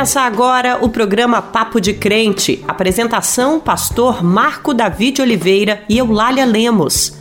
Começa agora o programa Papo de Crente. Apresentação: Pastor Marco David Oliveira e Eulália Lemos.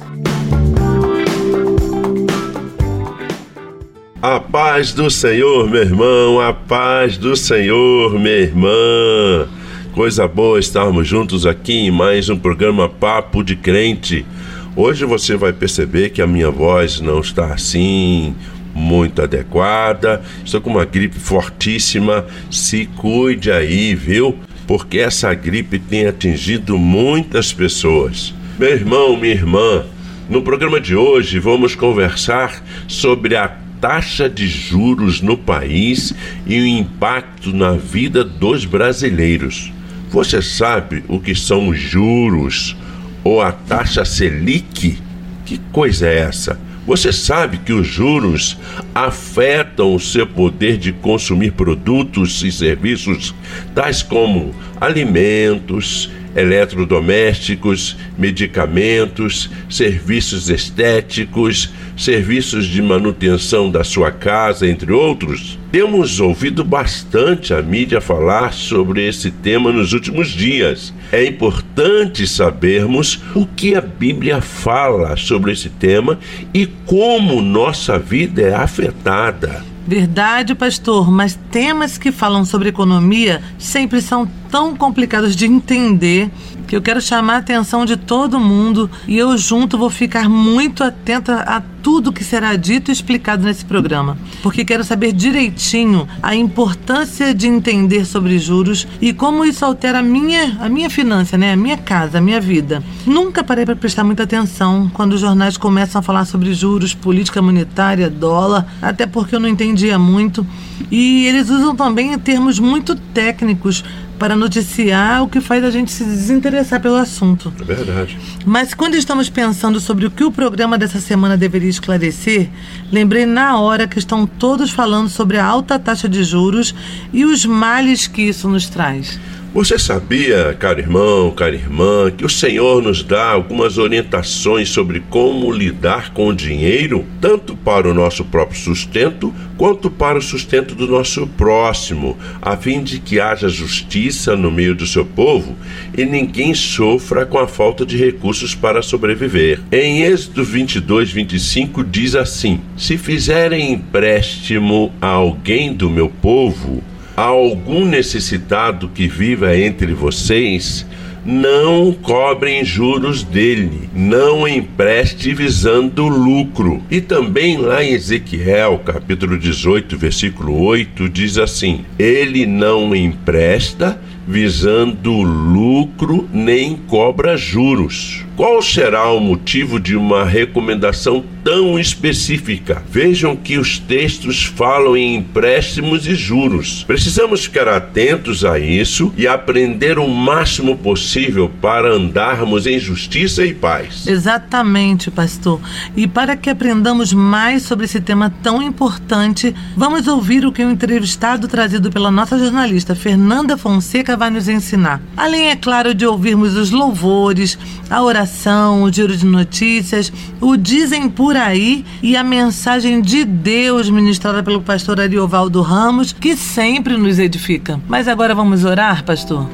A paz do Senhor, meu irmão, a paz do Senhor, minha irmã. Coisa boa estarmos juntos aqui em mais um programa Papo de Crente. Hoje você vai perceber que a minha voz não está assim muito adequada. Estou com uma gripe fortíssima. Se cuide aí, viu? Porque essa gripe tem atingido muitas pessoas. Meu irmão, minha irmã, no programa de hoje vamos conversar sobre a taxa de juros no país e o impacto na vida dos brasileiros. Você sabe o que são os juros ou a taxa Selic? Que coisa é essa? Você sabe que os juros afetam o seu poder de consumir produtos e serviços tais como alimentos, eletrodomésticos, medicamentos, serviços estéticos, serviços de manutenção da sua casa, entre outros. Temos ouvido bastante a mídia falar sobre esse tema nos últimos dias. É importante sabermos o que a Bíblia fala sobre esse tema e como nossa vida é afetada. Verdade, pastor, mas temas que falam sobre economia sempre são tão complicados de entender que eu quero chamar a atenção de todo mundo e eu junto vou ficar muito atenta a tudo que será dito e explicado nesse programa, porque quero saber direitinho a importância de entender sobre juros e como isso altera a minha, a minha finança, né? a minha casa, a minha vida. Nunca parei para prestar muita atenção quando os jornais começam a falar sobre juros, política monetária, dólar, até porque eu não entendia muito. E eles usam também termos muito técnicos para noticiar o que faz a gente se desinteressar pelo assunto. É verdade. Mas quando estamos pensando sobre o que o programa dessa semana deveria esclarecer, lembrei na hora que estão todos falando sobre a alta taxa de juros e os males que isso nos traz. Você sabia, caro irmão, cara irmã, que o Senhor nos dá algumas orientações sobre como lidar com o dinheiro, tanto para o nosso próprio sustento, quanto para o sustento do nosso próximo, a fim de que haja justiça no meio do seu povo e ninguém sofra com a falta de recursos para sobreviver. Em Êxodo 22, 25 diz assim: Se fizerem empréstimo a alguém do meu povo, há algum necessitado que viva entre vocês, não cobrem juros dele, não empreste visando lucro. E também lá em Ezequiel, capítulo 18, versículo 8, diz assim: Ele não empresta visando lucro nem cobra juros. Qual será o motivo de uma recomendação tão específica? Vejam que os textos falam em empréstimos e juros. Precisamos ficar atentos a isso e aprender o máximo possível para andarmos em justiça e paz. Exatamente, pastor. E para que aprendamos mais sobre esse tema tão importante, vamos ouvir o que o entrevistado trazido pela nossa jornalista Fernanda Fonseca vai nos ensinar. Além, é claro, de ouvirmos os louvores, a oração, o giro de notícias, o Dizem por aí e a mensagem de Deus ministrada pelo pastor Ariovaldo Ramos, que sempre nos edifica. Mas agora vamos orar, pastor?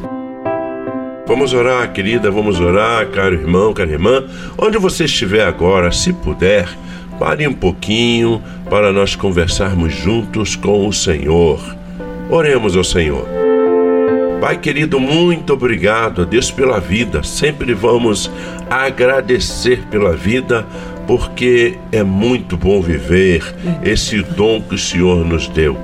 Vamos orar, querida, vamos orar, caro irmão, cara irmã. Onde você estiver agora, se puder, pare um pouquinho para nós conversarmos juntos com o Senhor. Oremos ao Senhor. Pai querido, muito obrigado a Deus pela vida. Sempre vamos agradecer pela vida, porque é muito bom viver esse dom que o Senhor nos deu.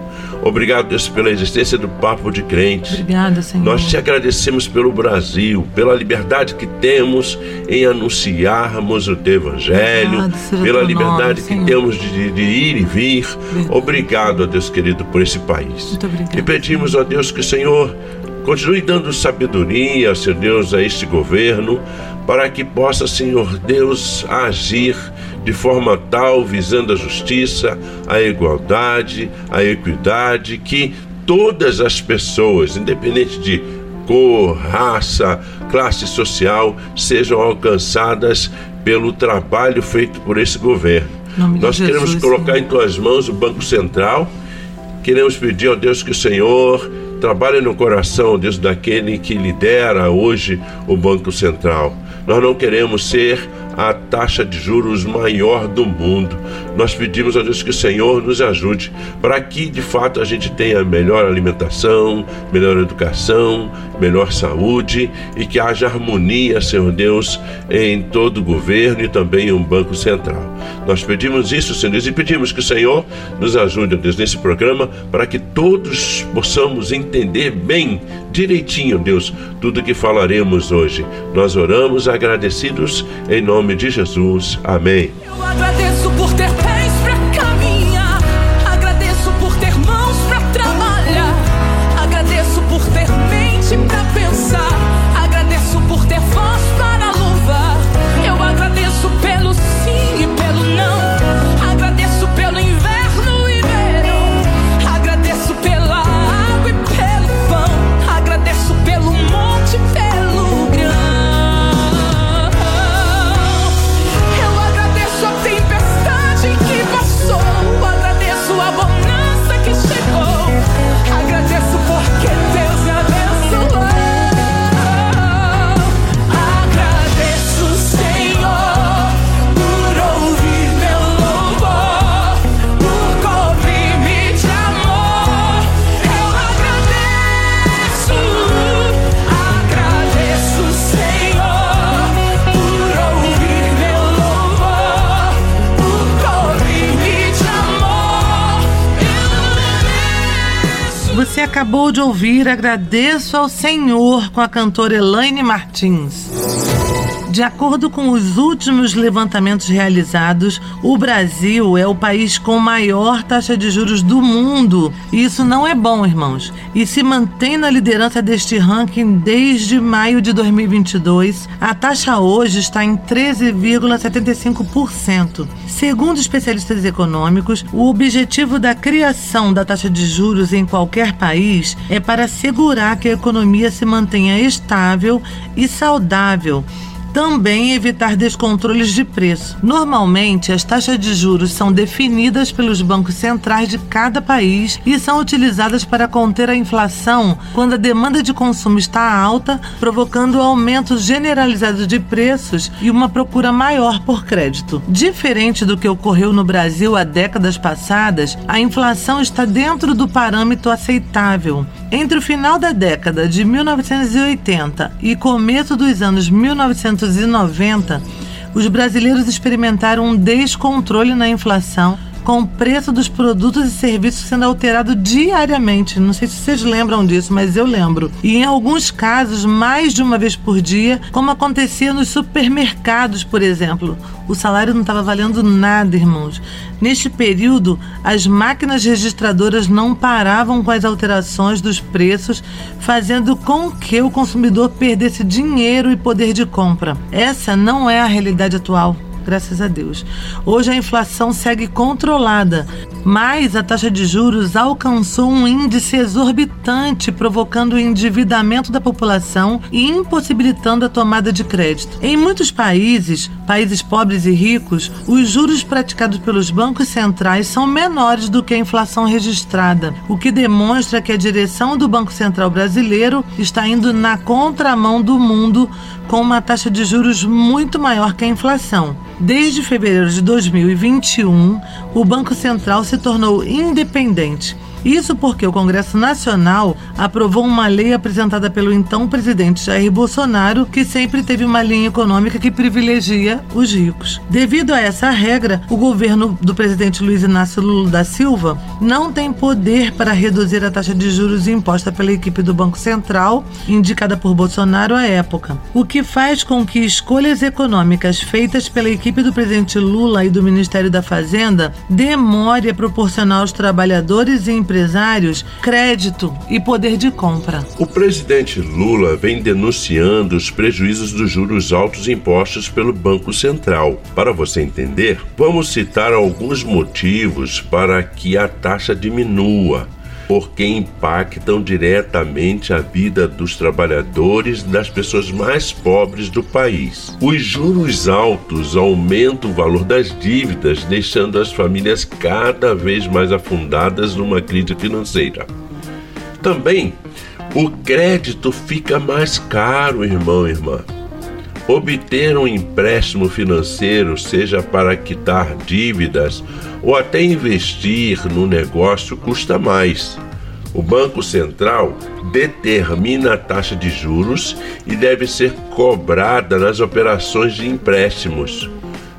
Obrigado, Deus, pela existência do Papo de Crente. Obrigada, Senhor. Nós te agradecemos pelo Brasil, pela liberdade que temos em anunciarmos o teu Evangelho, Obrigado, pela liberdade nome, que temos de, de, ir e vir. Verdade. Obrigado, ó Deus querido, por esse país. Muito obrigado. E pedimos, ó Deus, que o Senhor Continue dando sabedoria, Senhor Deus, a este governo, para que possa, Senhor Deus, agir de forma tal, visando a justiça, a igualdade, a equidade, que todas as pessoas, independente de cor, raça, classe social, sejam alcançadas pelo trabalho feito por esse governo. Nós queremos colocar em tuas mãos o Banco Central, queremos pedir ao Deus que o Senhor trabalhe no coração, Deus, daquele que lidera hoje o Banco Central. Nós não queremos ser a taxa de juros maior do mundo. Nós pedimos a Deus que o Senhor nos ajude para que de fato a gente tenha melhor alimentação, melhor educação, melhor saúde e que haja harmonia, Senhor Deus, em todo o governo e também em um Banco Central. Nós pedimos isso, Senhor Deus, e pedimos que o Senhor nos ajude, Deus, nesse programa para que todos possamos entender bem, direitinho, Deus, tudo que falaremos hoje. Nós oramos agradecidos em nome de Jesus. Amém. Acabou de ouvir Agradeço ao Senhor com a cantora Elaine Martins. De acordo com os últimos levantamentos realizados, o Brasil é o país com maior taxa de juros do mundo. E isso não é bom, irmãos. E se mantém na liderança deste ranking desde maio de 2022. A taxa hoje está em 13,75%. Segundo especialistas econômicos, o objetivo da criação da taxa de juros em qualquer país é para assegurar que a economia se mantenha estável e saudável também evitar descontroles de preço. Normalmente, as taxas de juros são definidas pelos bancos centrais de cada país e são utilizadas para conter a inflação quando a demanda de consumo está alta, provocando aumento generalizado de preços e uma procura maior por crédito. Diferente do que ocorreu no Brasil há décadas passadas, a inflação está dentro do parâmetro aceitável. Entre o final da década de 1980 e começo dos anos 1990, os brasileiros experimentaram um descontrole na inflação, com o preço dos produtos e serviços sendo alterado diariamente. Não sei se vocês lembram disso, mas eu lembro. E em alguns casos, mais de uma vez por dia, como acontecia nos supermercados, por exemplo. O salário não estava valendo nada, irmãos. Neste período, as máquinas registradoras não paravam com as alterações dos preços, fazendo com que o consumidor perdesse dinheiro e poder de compra. Essa não é a realidade atual graças a Deus. Hoje a inflação segue controlada, mas a taxa de juros alcançou um índice exorbitante, provocando o endividamento da população e impossibilitando a tomada de crédito. Em muitos países, países pobres e ricos, os juros praticados pelos bancos centrais são menores do que a inflação registrada, o que demonstra que a direção do Banco Central brasileiro está indo na contramão do mundo com uma taxa de juros muito maior que a inflação. Desde fevereiro de 2021, o Banco Central se tornou independente. Isso porque o Congresso Nacional aprovou uma lei apresentada pelo então presidente Jair Bolsonaro, que sempre teve uma linha econômica que privilegia os ricos. Devido a essa regra, o governo do presidente Luiz Inácio Lula da Silva não tem poder para reduzir a taxa de juros imposta pela equipe do Banco Central, indicada por Bolsonaro à época, o que faz com que escolhas econômicas feitas pela equipe do presidente Lula e do Ministério da Fazenda demore a proporcionar aos trabalhadores e crédito e poder de compra. O presidente Lula vem denunciando os prejuízos dos juros altos impostos pelo Banco Central. Para você entender, vamos citar alguns motivos para que a taxa diminua porque impactam diretamente a vida dos trabalhadores das pessoas mais pobres do país. Os juros altos aumentam o valor das dívidas, deixando as famílias cada vez mais afundadas numa crise financeira. Também o crédito fica mais caro, irmão e irmã. Obter um empréstimo financeiro, seja para quitar dívidas ou até investir no negócio, custa mais. O Banco Central determina a taxa de juros e deve ser cobrada nas operações de empréstimos.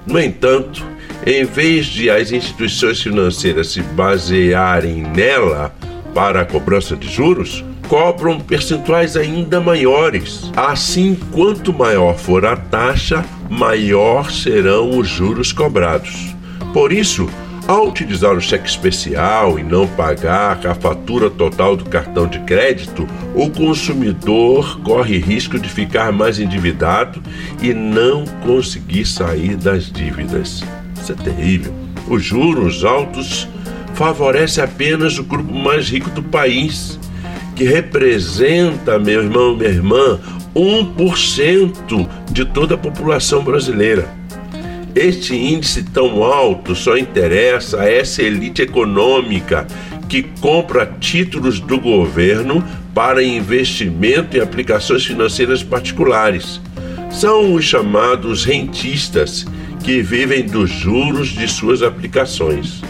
No entanto, em vez de as instituições financeiras se basearem nela para a cobrança de juros, cobram percentuais ainda maiores. Assim, quanto maior for a taxa, maior serão os juros cobrados. Por isso, ao utilizar o cheque especial e não pagar a fatura total do cartão de crédito, o consumidor corre risco de ficar mais endividado e não conseguir sair das dívidas. Isso é terrível. Os juros altos favorecem apenas o grupo mais rico do país, que representa, meu irmão, minha irmã, 1% de toda a população brasileira. Este índice tão alto só interessa a essa elite econômica que compra títulos do governo para investimento em aplicações financeiras particulares. São os chamados rentistas que vivem dos juros de suas aplicações.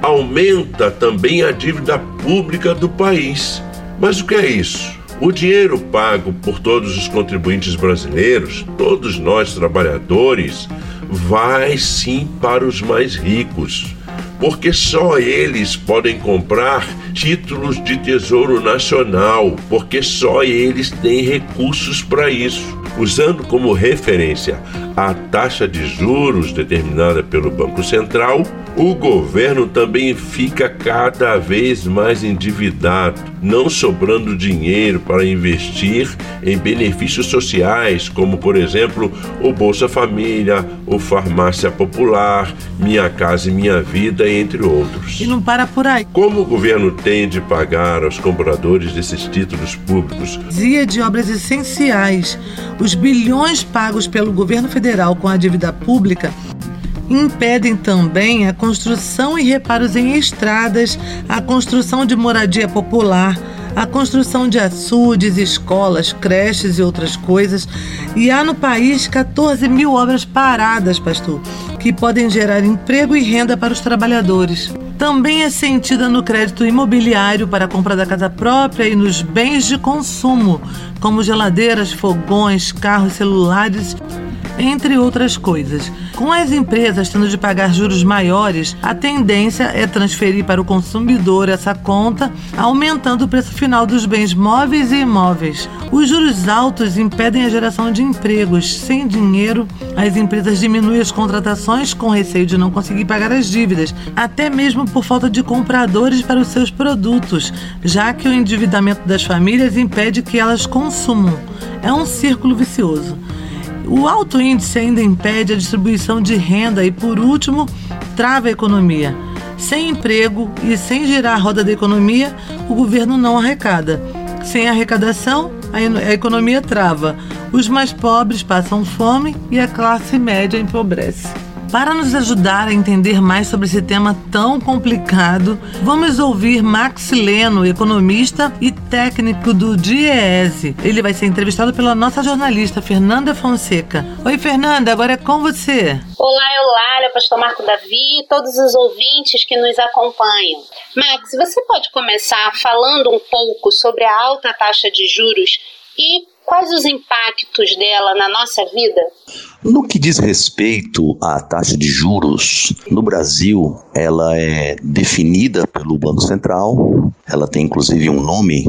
Aumenta também a dívida pública do país. Mas o que é isso? O dinheiro pago por todos os contribuintes brasileiros, todos nós trabalhadores, vai sim para os mais ricos, porque só eles podem comprar títulos de tesouro nacional, porque só eles têm recursos para isso. Usando como referência a taxa de juros determinada pelo Banco Central, o governo também fica cada vez mais endividado, não sobrando dinheiro para investir em benefícios sociais, como por exemplo o Bolsa Família, o Farmácia Popular, Minha Casa e Minha Vida, entre outros. E não para por aí. Como o governo tem de pagar aos compradores desses títulos públicos? Dizia de obras essenciais. Os bilhões pagos pelo governo federal com a dívida pública impedem também a construção e reparos em estradas, a construção de moradia popular, a construção de açudes, escolas, creches e outras coisas. E há no país 14 mil obras paradas, pastor, que podem gerar emprego e renda para os trabalhadores. Também é sentida no crédito imobiliário para a compra da casa própria e nos bens de consumo, como geladeiras, fogões, carros, celulares entre outras coisas. Com as empresas tendo de pagar juros maiores, a tendência é transferir para o consumidor essa conta, aumentando o preço final dos bens móveis e imóveis. Os juros altos impedem a geração de empregos. Sem dinheiro, as empresas diminuem as contratações com receio de não conseguir pagar as dívidas, até mesmo por falta de compradores para os seus produtos, já que o endividamento das famílias impede que elas consumam. É um círculo vicioso. O alto índice ainda impede a distribuição de renda e, por último, trava a economia. Sem emprego e sem girar a roda da economia, o governo não arrecada. Sem arrecadação, a economia trava. Os mais pobres passam fome e a classe média empobrece. Para nos ajudar a entender mais sobre esse tema tão complicado, vamos ouvir Max Leno, economista e técnico do DIEESE. Ele vai ser entrevistado pela nossa jornalista Fernanda Fonseca. Oi, Fernanda, agora é com você. Olá, Eulália, pastor Marco Davi e todos os ouvintes que nos acompanham. Max, você pode começar falando um pouco sobre a alta taxa de juros e quais os impactos dela na nossa vida? No que diz respeito à taxa de juros, no Brasil, ela é definida pelo Banco Central, ela tem inclusive um nome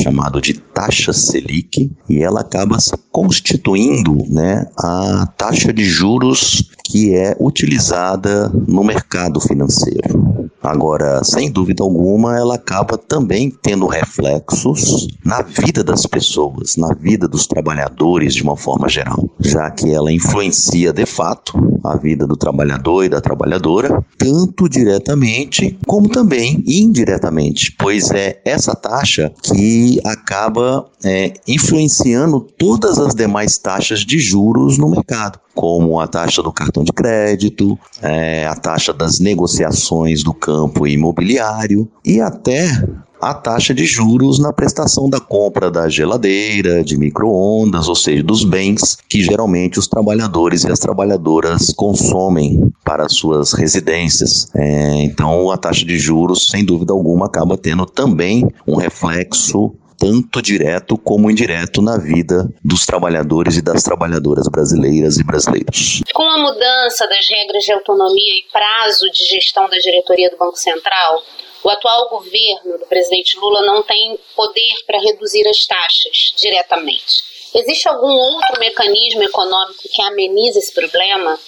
chamado de taxa Selic e ela acaba se constituindo, né, a taxa de juros que é utilizada no mercado financeiro. Agora, sem dúvida alguma, ela acaba também tendo reflexos na vida das pessoas, na vida dos trabalhadores de uma forma geral, já que ela influencia de fato a vida do trabalhador e da trabalhadora, tanto diretamente como também indiretamente, pois é essa taxa que acaba é, influenciando todas as demais taxas de juros no mercado como a taxa do cartão de crédito, é, a taxa das negociações do campo imobiliário e até a taxa de juros na prestação da compra da geladeira, de micro-ondas, ou seja, dos bens que geralmente os trabalhadores e as trabalhadoras consomem para suas residências. É, então, a taxa de juros, sem dúvida alguma, acaba tendo também um reflexo tanto direto como indireto na vida dos trabalhadores e das trabalhadoras brasileiras e brasileiros. Com a mudança das regras de autonomia e prazo de gestão da diretoria do Banco Central, o atual governo do presidente Lula não tem poder para reduzir as taxas diretamente. Existe algum outro mecanismo econômico que amenize esse problema?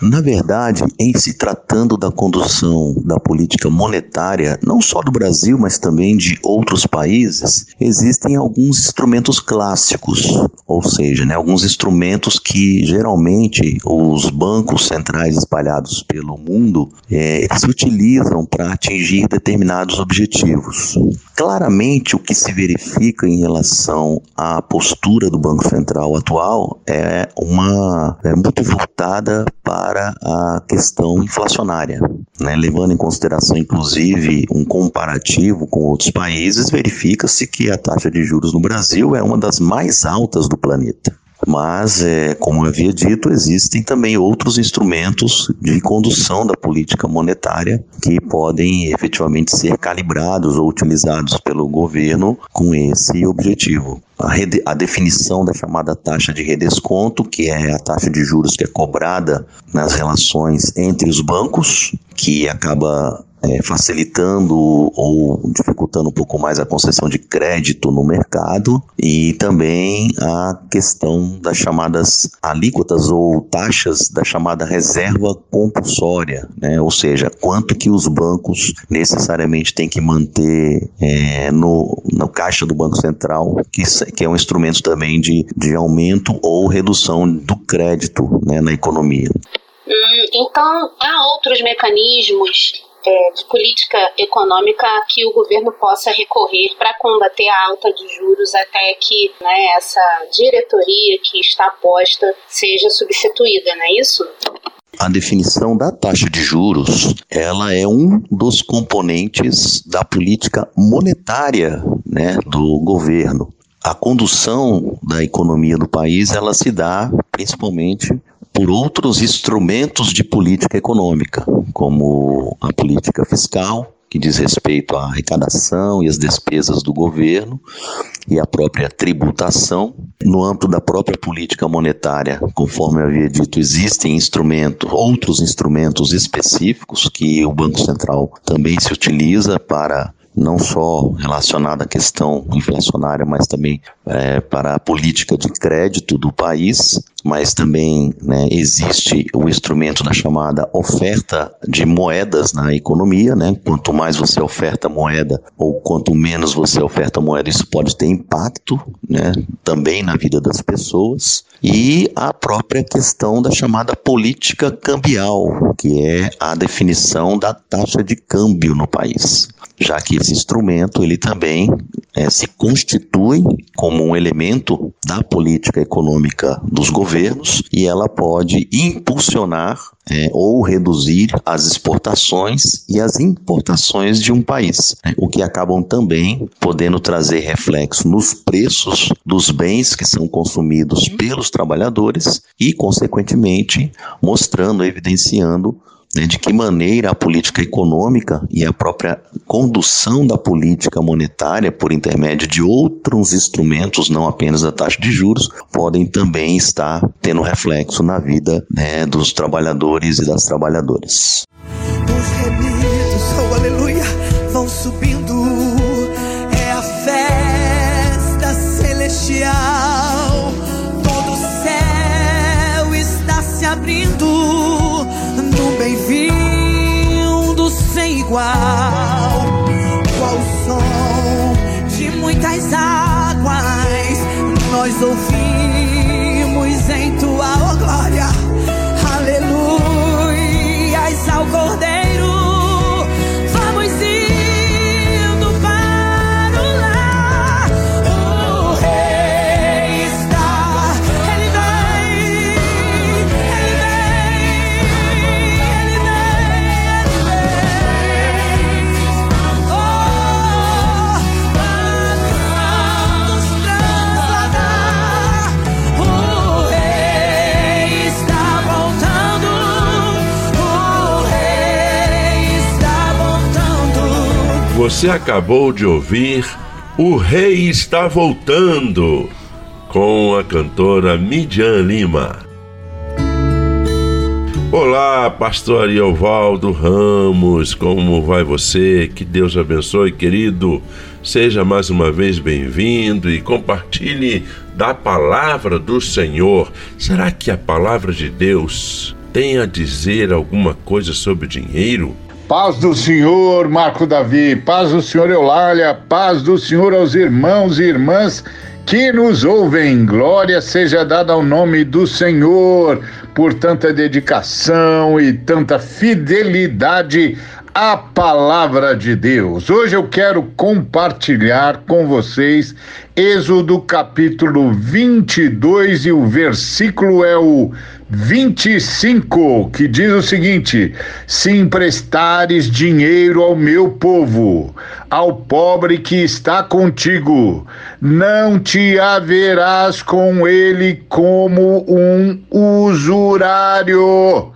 Na verdade, em se tratando da condução da política monetária, não só do Brasil, mas também de outros países, existem alguns instrumentos clássicos, ou seja, né, alguns instrumentos que geralmente os bancos centrais espalhados pelo mundo é, se utilizam para atingir determinados objetivos. Claramente, o que se verifica em relação à postura do Banco Central atual é uma é muito voltada para para a questão inflacionária. Né? Levando em consideração, inclusive, um comparativo com outros países, verifica-se que a taxa de juros no Brasil é uma das mais altas do planeta. Mas, é, como havia dito, existem também outros instrumentos de condução da política monetária que podem efetivamente ser calibrados ou utilizados pelo governo com esse objetivo. A, a, definição da chamada taxa de redesconto, que é a taxa de juros que é cobrada nas relações entre os bancos, que acaba é, facilitando ou dificultando um pouco mais a concessão de crédito no mercado e também a questão das chamadas alíquotas ou taxas da chamada reserva compulsória, né? ou seja, quanto que os bancos necessariamente têm que manter é, no, no caixa do Banco Central, que, que é um instrumento também de, de aumento ou redução do crédito né, na economia. Hum, então, há outros mecanismos é, de política econômica que o governo possa recorrer para combater a alta de juros até que né, essa diretoria que está posta seja substituída, não é isso? A definição da taxa de juros, ela é um dos componentes da política monetária né, do governo. A condução da economia do país, ela se dá principalmente por outros instrumentos de política econômica, como a política fiscal, que diz respeito à arrecadação e às despesas do governo e a própria tributação. No âmbito da própria política monetária, conforme eu havia dito, existem instrumentos, outros instrumentos específicos que o Banco Central também se utiliza para não só relacionada à questão inflacionária, mas também é, para a política de crédito do país, mas também né, existe o instrumento da chamada oferta de moedas na economia, né? Quanto mais você oferta moeda ou quanto menos você oferta moeda, isso pode ter impacto, né? Também na vida das pessoas e a própria questão da chamada política cambial, que é a definição da taxa de câmbio no país já que esse instrumento ele também é, se constitui como um elemento da política econômica dos governos e ela pode impulsionar é, ou reduzir as exportações e as importações de um país, né, o que acabam também podendo trazer reflexo nos preços dos bens que são consumidos pelos trabalhadores e, consequentemente, mostrando, evidenciando né, de que maneira a política econômica e a própria condução da política monetária por intermédio de outros instrumentos, não apenas a taxa de juros, podem também estar tendo reflexo na vida né, dos trabalhadores e das trabalhadoras. Os oh aleluia, vão bem-vindo sem igual. Qual o som de muitas águas nós ouvimos em tua Você acabou de ouvir O Rei Está Voltando com a cantora Midian Lima. Olá, pastor Iovaldo Ramos, como vai você? Que Deus abençoe, querido. Seja mais uma vez bem-vindo e compartilhe da palavra do Senhor. Será que a palavra de Deus tem a dizer alguma coisa sobre dinheiro? Paz do Senhor, Marco Davi, paz do Senhor Eulália, paz do Senhor aos irmãos e irmãs que nos ouvem. Glória seja dada ao nome do Senhor por tanta dedicação e tanta fidelidade à palavra de Deus. Hoje eu quero compartilhar com vocês Êxodo capítulo 22 e o versículo é o 25, que diz o seguinte: Se emprestares dinheiro ao meu povo, ao pobre que está contigo, não te haverás com ele como um usurário,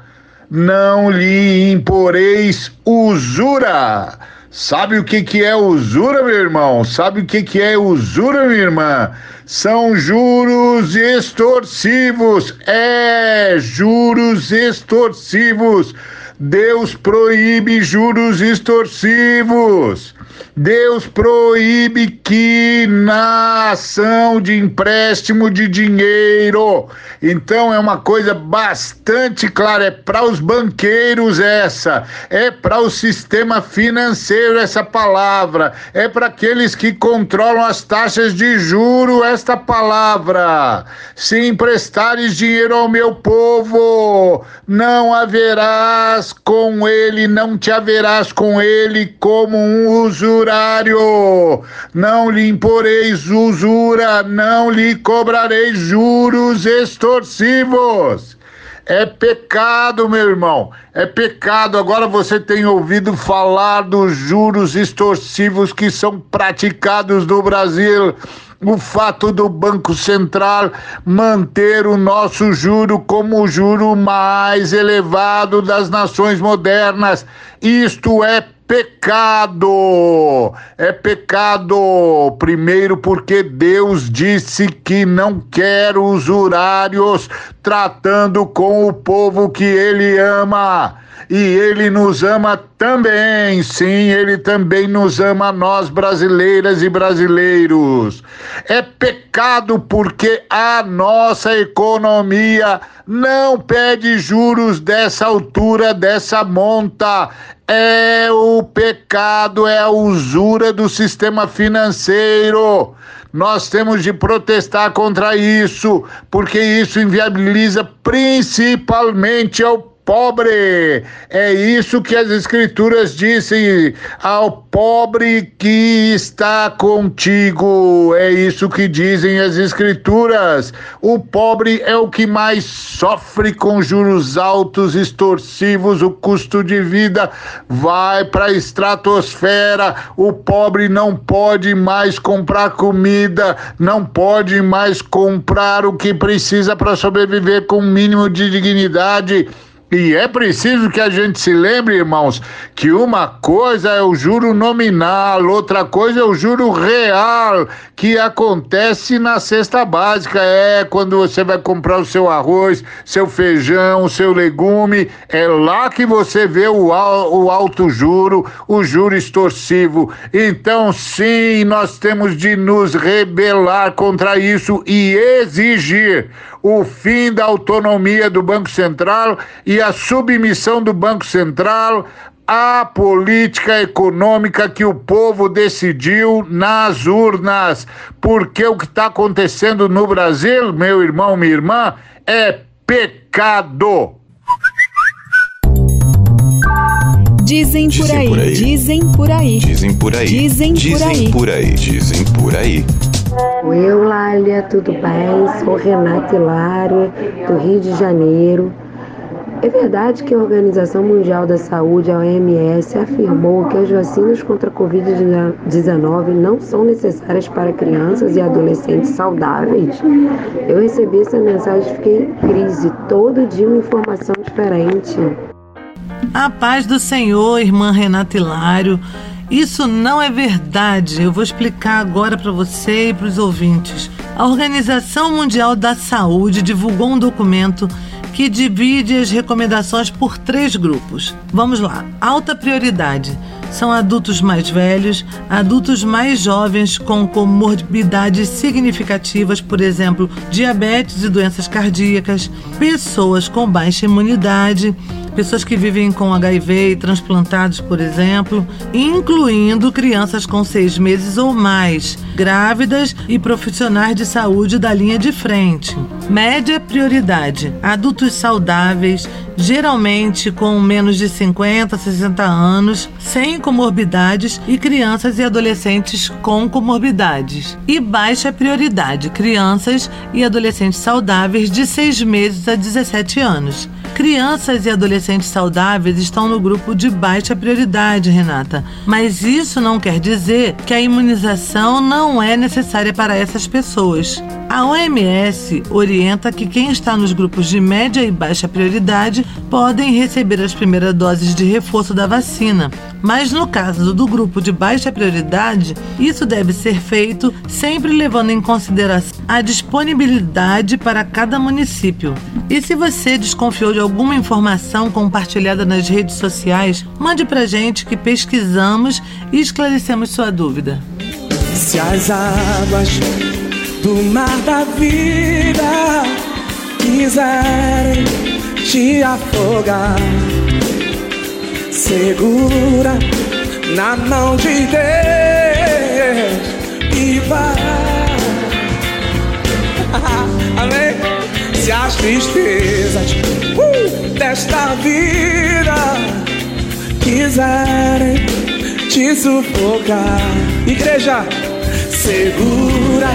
não lhe imporeis usura. Sabe o que, que é usura, meu irmão? Sabe o que, que é usura, minha irmã? São juros extorsivos. É, juros extorsivos. Deus proíbe juros extorsivos. Deus proíbe que na ação de empréstimo de dinheiro. Então é uma coisa bastante clara, é para os banqueiros essa, é para o sistema financeiro essa palavra, é para aqueles que controlam as taxas de juro esta palavra. Se emprestares dinheiro ao meu povo, não haverás com ele, não te haverás com ele como um usurário não lhe imporeis usura, não lhe cobrareis juros extorsivos. É pecado, meu irmão. É pecado. Agora você tem ouvido falar dos juros extorsivos que são praticados no Brasil. O fato do Banco Central manter o nosso juro como o juro mais elevado das nações modernas. Isto é pecado. É pecado. Primeiro, porque Deus disse que não quer usurários tratando com o povo que ele ama e Ele nos ama também. Sim, Ele também nos ama, nós brasileiras e brasileiros. É pecado porque a nossa economia não pede juros dessa altura, dessa monta. É o pecado, é a usura do sistema financeiro. Nós temos de protestar contra isso, porque isso inviabiliza principalmente ao pobre. É isso que as escrituras dizem ao pobre que está contigo. É isso que dizem as escrituras. O pobre é o que mais sofre com juros altos, extorsivos, o custo de vida vai para a estratosfera. O pobre não pode mais comprar comida, não pode mais comprar o que precisa para sobreviver com o mínimo de dignidade. E é preciso que a gente se lembre, irmãos, que uma coisa é o juro nominal, outra coisa é o juro real, que acontece na cesta básica. É quando você vai comprar o seu arroz, seu feijão, seu legume, é lá que você vê o, o alto juro, o juro extorsivo. Então, sim, nós temos de nos rebelar contra isso e exigir o fim da autonomia do Banco Central e a submissão do Banco Central à política econômica que o povo decidiu nas urnas. Porque o que está acontecendo no Brasil, meu irmão, minha irmã, é pecado. Dizem por aí, dizem por aí, dizem por aí, dizem por aí, dizem por aí, dizem por aí. Oi, Eulália, tudo bem? Sou Renata Hilária, do Rio de Janeiro. É verdade que a Organização Mundial da Saúde, a OMS, afirmou que as vacinas contra a Covid-19 não são necessárias para crianças e adolescentes saudáveis? Eu recebi essa mensagem e fiquei em crise. Todo dia uma informação diferente. A paz do Senhor, irmã Renata Hilário. Isso não é verdade. Eu vou explicar agora para você e para os ouvintes. A Organização Mundial da Saúde divulgou um documento que divide as recomendações por três grupos. Vamos lá. Alta prioridade são adultos mais velhos, adultos mais jovens com comorbidades significativas, por exemplo, diabetes e doenças cardíacas, pessoas com baixa imunidade, pessoas que vivem com HIV e transplantados, por exemplo, incluindo crianças com seis meses ou mais, grávidas e profissionais de saúde da linha de frente. Média prioridade: adultos saudáveis, geralmente com menos de 50, 60 anos, sem comorbidades e crianças e adolescentes com comorbidades. E baixa prioridade: crianças e adolescentes saudáveis de 6 meses a 17 anos. Crianças e adolescentes saudáveis estão no grupo de baixa prioridade, Renata. Mas isso não quer dizer que a imunização não é necessária para essas pessoas. A OMS orienta que quem está nos grupos de média e baixa prioridade podem receber as primeiras doses de reforço da vacina. Mas no caso do grupo de baixa prioridade, isso deve ser feito sempre levando em consideração a disponibilidade para cada município. E se você desconfiou de alguma informação compartilhada nas redes sociais, mande pra gente que pesquisamos e esclarecemos sua dúvida. Se as águas do mar da vida quiserem te afogar, segura na mão de Deus e vai. Amém? Se as tristezas uh, desta vida quiserem te sufocar, igreja, segura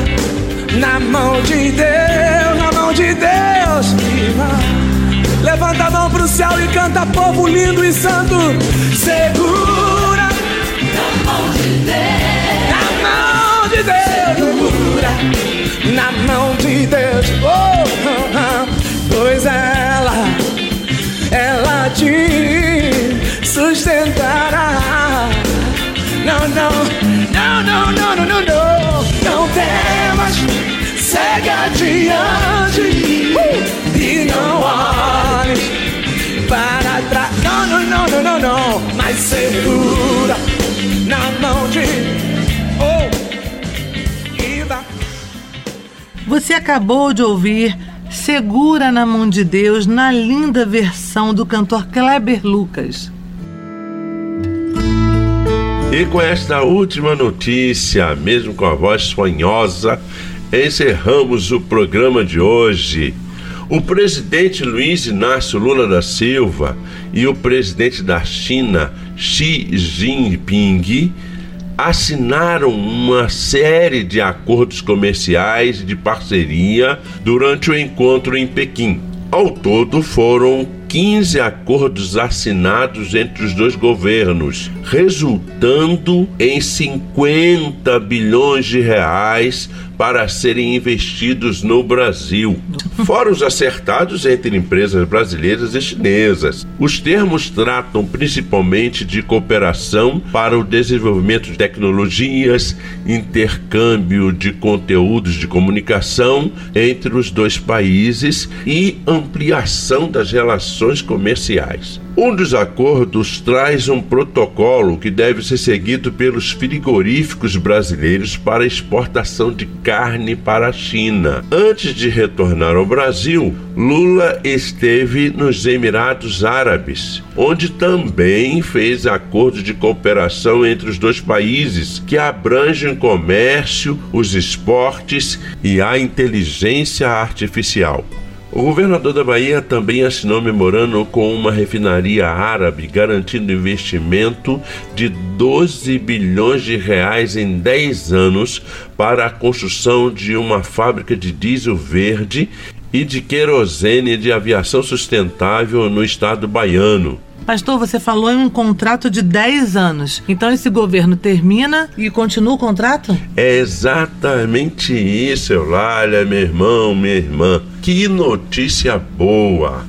na mão de Deus, na mão de Deus. Levanta a mão pro céu e canta, povo lindo e santo. Segura na mão de Deus. Na mão de Deus. Segura na mão de Deus. Oh, oh, oh. Pois ela, ela te sustentará. Não, não, não, não, não, não, não, não. Não temas, segue adiante. Uh! E não olhes para trás. Não, não, não, não, não, não. Mas segura na mão de. Oh, vai. Você acabou de ouvir Segura na Mão de Deus na linda versão do cantor Kleber Lucas. E com esta última notícia, mesmo com a voz sonhosa, encerramos o programa de hoje. O presidente Luiz Inácio Lula da Silva e o presidente da China, Xi Jinping, assinaram uma série de acordos comerciais de parceria durante o encontro em Pequim. Ao todo, foram 15 acordos assinados entre os dois governos, resultando em 50 bilhões de reais para serem investidos no Brasil. Fora os acertados entre empresas brasileiras e chinesas. Os termos tratam principalmente de cooperação para o desenvolvimento de tecnologias, intercâmbio de conteúdos de comunicação entre os dois países e ampliação das relações comerciais. Um dos acordos traz um protocolo que deve ser seguido pelos frigoríficos brasileiros para exportação de carne para a China. Antes de retornar ao Brasil, Lula esteve nos Emirados Árabes, onde também fez acordos de cooperação entre os dois países que abrangem o comércio, os esportes e a inteligência artificial. O governador da Bahia também assinou memorando com uma refinaria árabe garantindo investimento de 12 bilhões de reais em 10 anos para a construção de uma fábrica de diesel verde e de querosene de aviação sustentável no estado baiano. Pastor, você falou em um contrato de 10 anos. Então esse governo termina e continua o contrato? É exatamente isso, Eulália, meu irmão, minha irmã. Que notícia boa!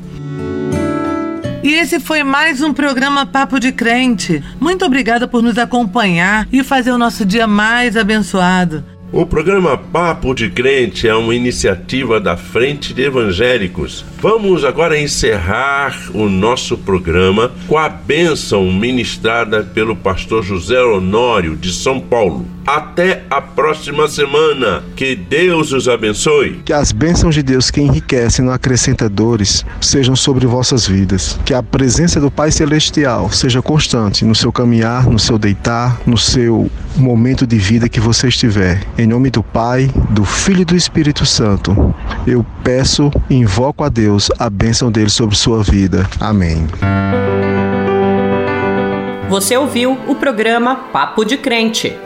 E esse foi mais um programa Papo de Crente. Muito obrigada por nos acompanhar e fazer o nosso dia mais abençoado. O programa Papo de Crente é uma iniciativa da Frente de Evangélicos. Vamos agora encerrar o nosso programa com a bênção ministrada pelo pastor José Honório de São Paulo. Até a próxima semana. Que Deus os abençoe. Que as bênçãos de Deus que enriquecem e não acrescenta dores sejam sobre vossas vidas. Que a presença do Pai Celestial seja constante no seu caminhar, no seu deitar, no seu momento de vida que você estiver. Em nome do Pai, do Filho e do Espírito Santo, eu peço e invoco a Deus a bênção dele sobre sua vida. Amém. Você ouviu o programa Papo de Crente.